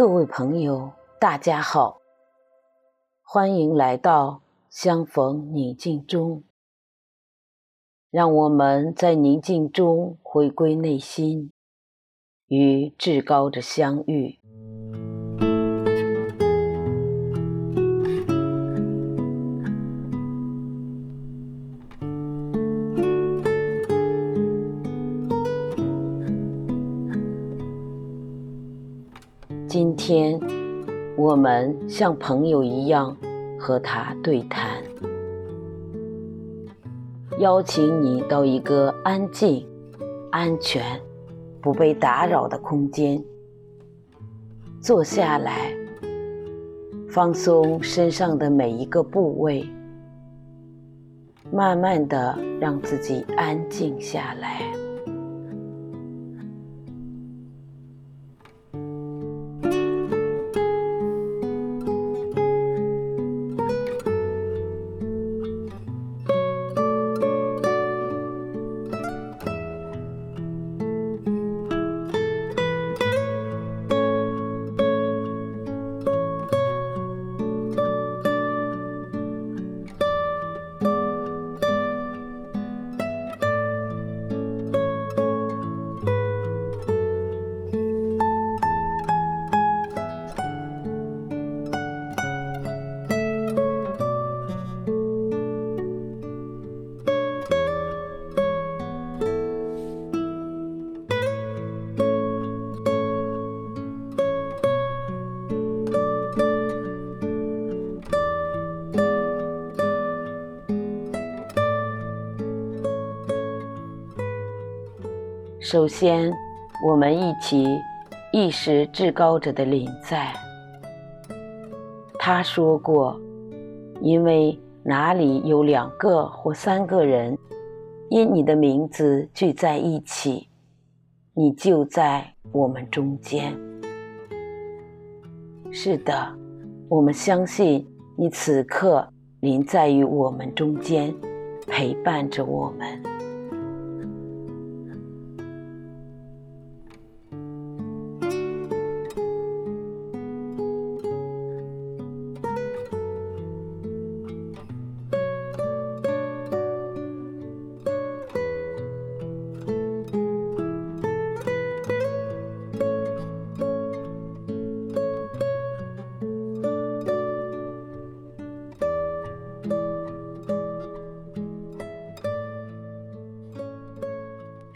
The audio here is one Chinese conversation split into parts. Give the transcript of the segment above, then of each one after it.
各位朋友，大家好，欢迎来到相逢宁静中。让我们在宁静中回归内心，与至高的相遇。天，我们像朋友一样和他对谈，邀请你到一个安静、安全、不被打扰的空间，坐下来，放松身上的每一个部位，慢慢的让自己安静下来。首先，我们一起意识至高者的临在。他说过：“因为哪里有两个或三个人，因你的名字聚在一起，你就在我们中间。”是的，我们相信你此刻临在于我们中间，陪伴着我们。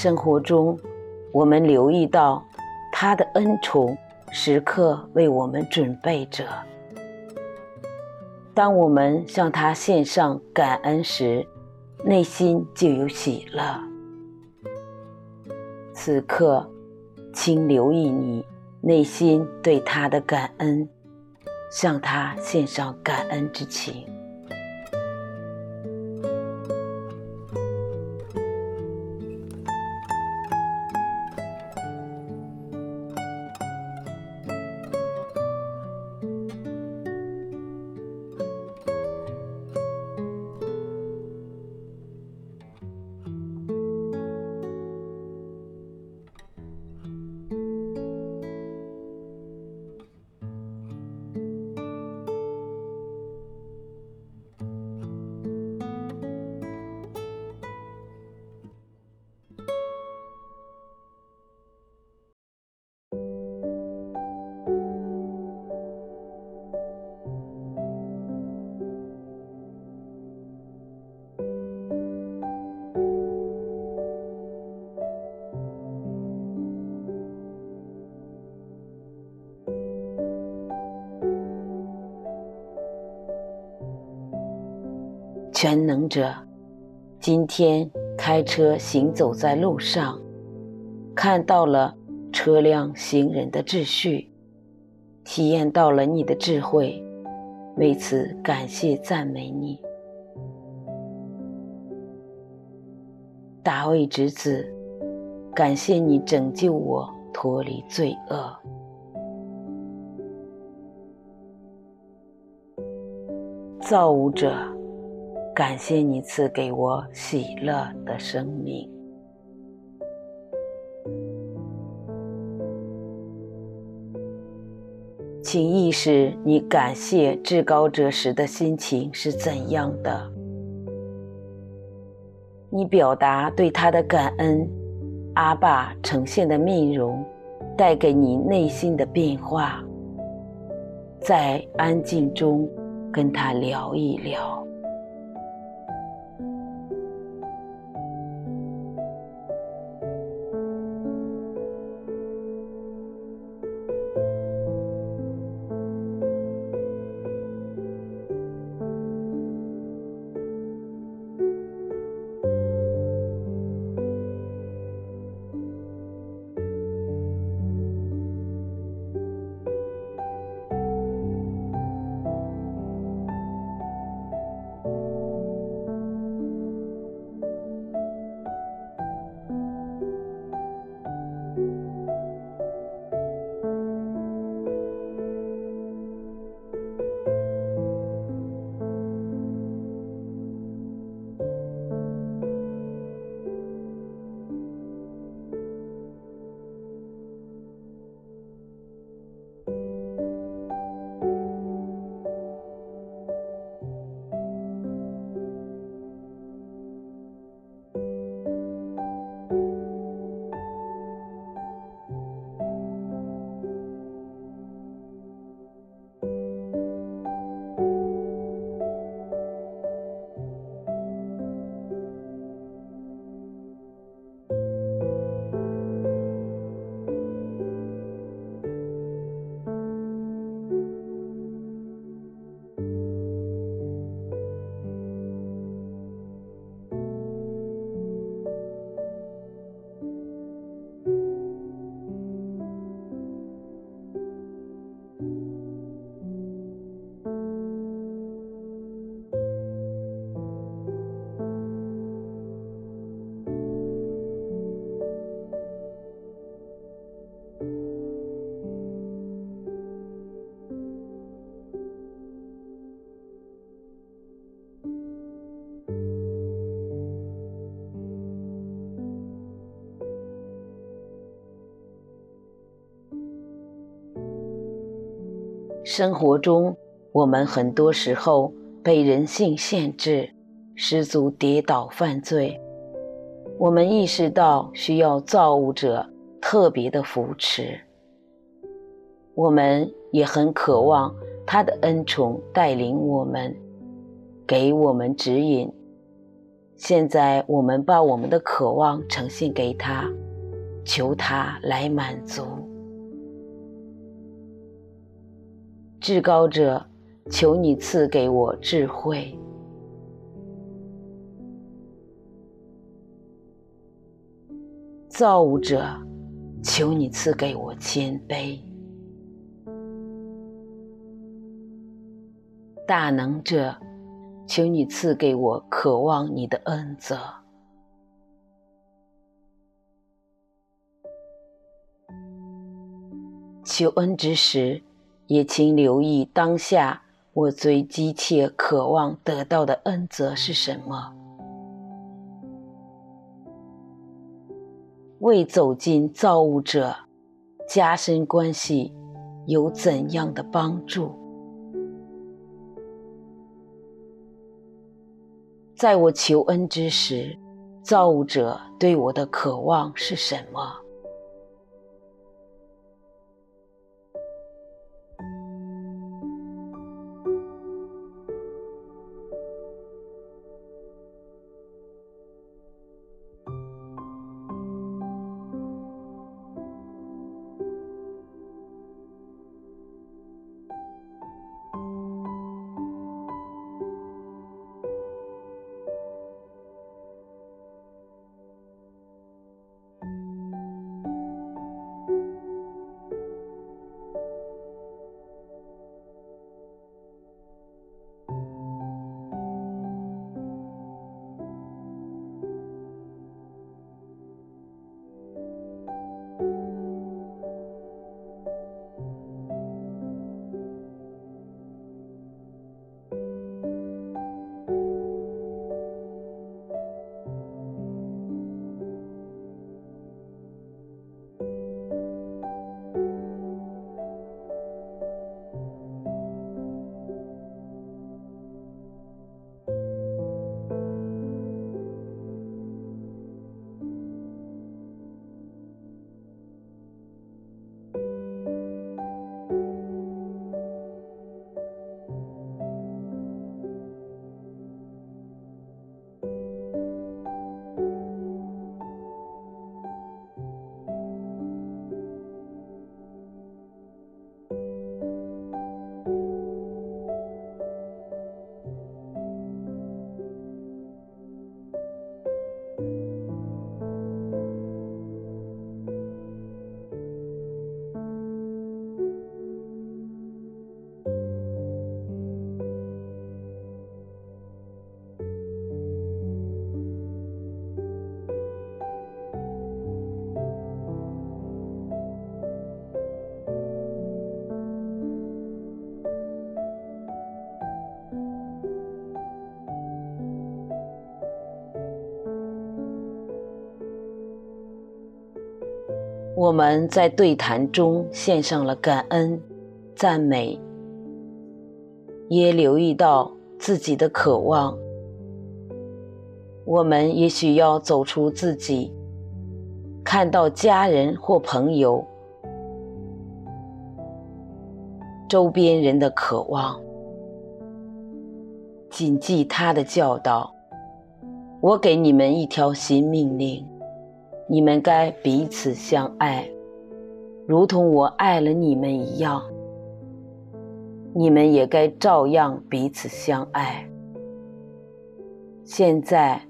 生活中，我们留意到他的恩宠时刻为我们准备着。当我们向他献上感恩时，内心就有喜乐。此刻，请留意你内心对他的感恩，向他献上感恩之情。全能者，今天开车行走在路上，看到了车辆行人的秩序，体验到了你的智慧，为此感谢赞美你。大卫之子，感谢你拯救我脱离罪恶。造物者。感谢你赐给我喜乐的生命，请意识你感谢至高者时的心情是怎样的。你表达对他的感恩，阿爸呈现的面容带给你内心的变化。在安静中跟他聊一聊。生活中，我们很多时候被人性限制，失足跌倒犯罪。我们意识到需要造物者特别的扶持，我们也很渴望他的恩宠带领我们，给我们指引。现在，我们把我们的渴望呈现给他，求他来满足。至高者，求你赐给我智慧；造物者，求你赐给我谦卑；大能者，求你赐给我渴望你的恩泽。求恩之时，也请留意当下我最急切渴望得到的恩泽是什么？为走进造物者、加深关系有怎样的帮助？在我求恩之时，造物者对我的渴望是什么？我们在对谈中献上了感恩、赞美，也留意到自己的渴望。我们也许要走出自己，看到家人或朋友、周边人的渴望，谨记他的教导。我给你们一条新命令。你们该彼此相爱，如同我爱了你们一样。你们也该照样彼此相爱。现在，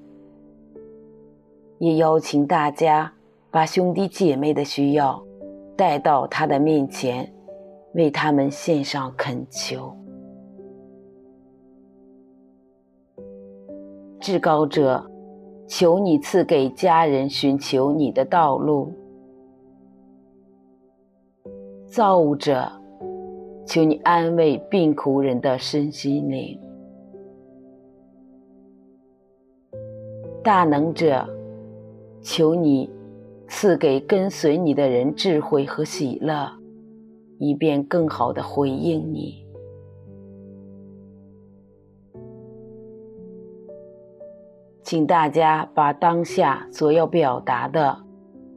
也邀请大家把兄弟姐妹的需要带到他的面前，为他们献上恳求。至高者。求你赐给家人寻求你的道路，造物者，求你安慰病苦人的身心灵。大能者，求你赐给跟随你的人智慧和喜乐，以便更好的回应你。请大家把当下所要表达的，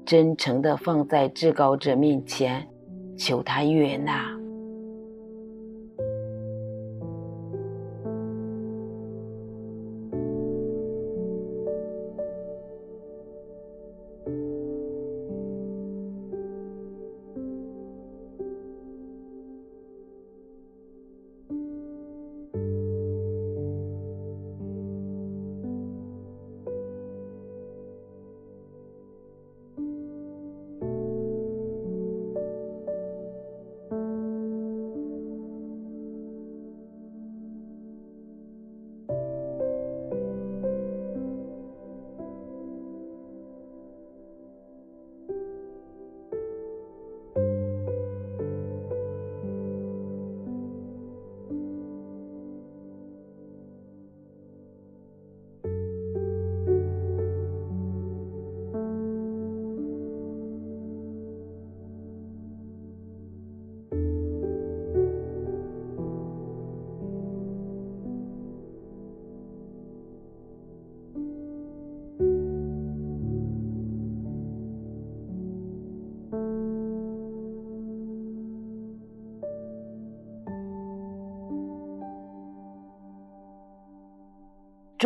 真诚的放在至高者面前，求他悦纳。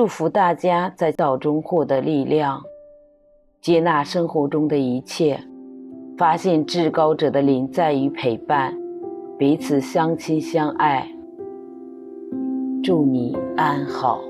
祝福大家在道中获得力量，接纳生活中的一切，发现至高者的灵在于陪伴，彼此相亲相爱。祝你安好。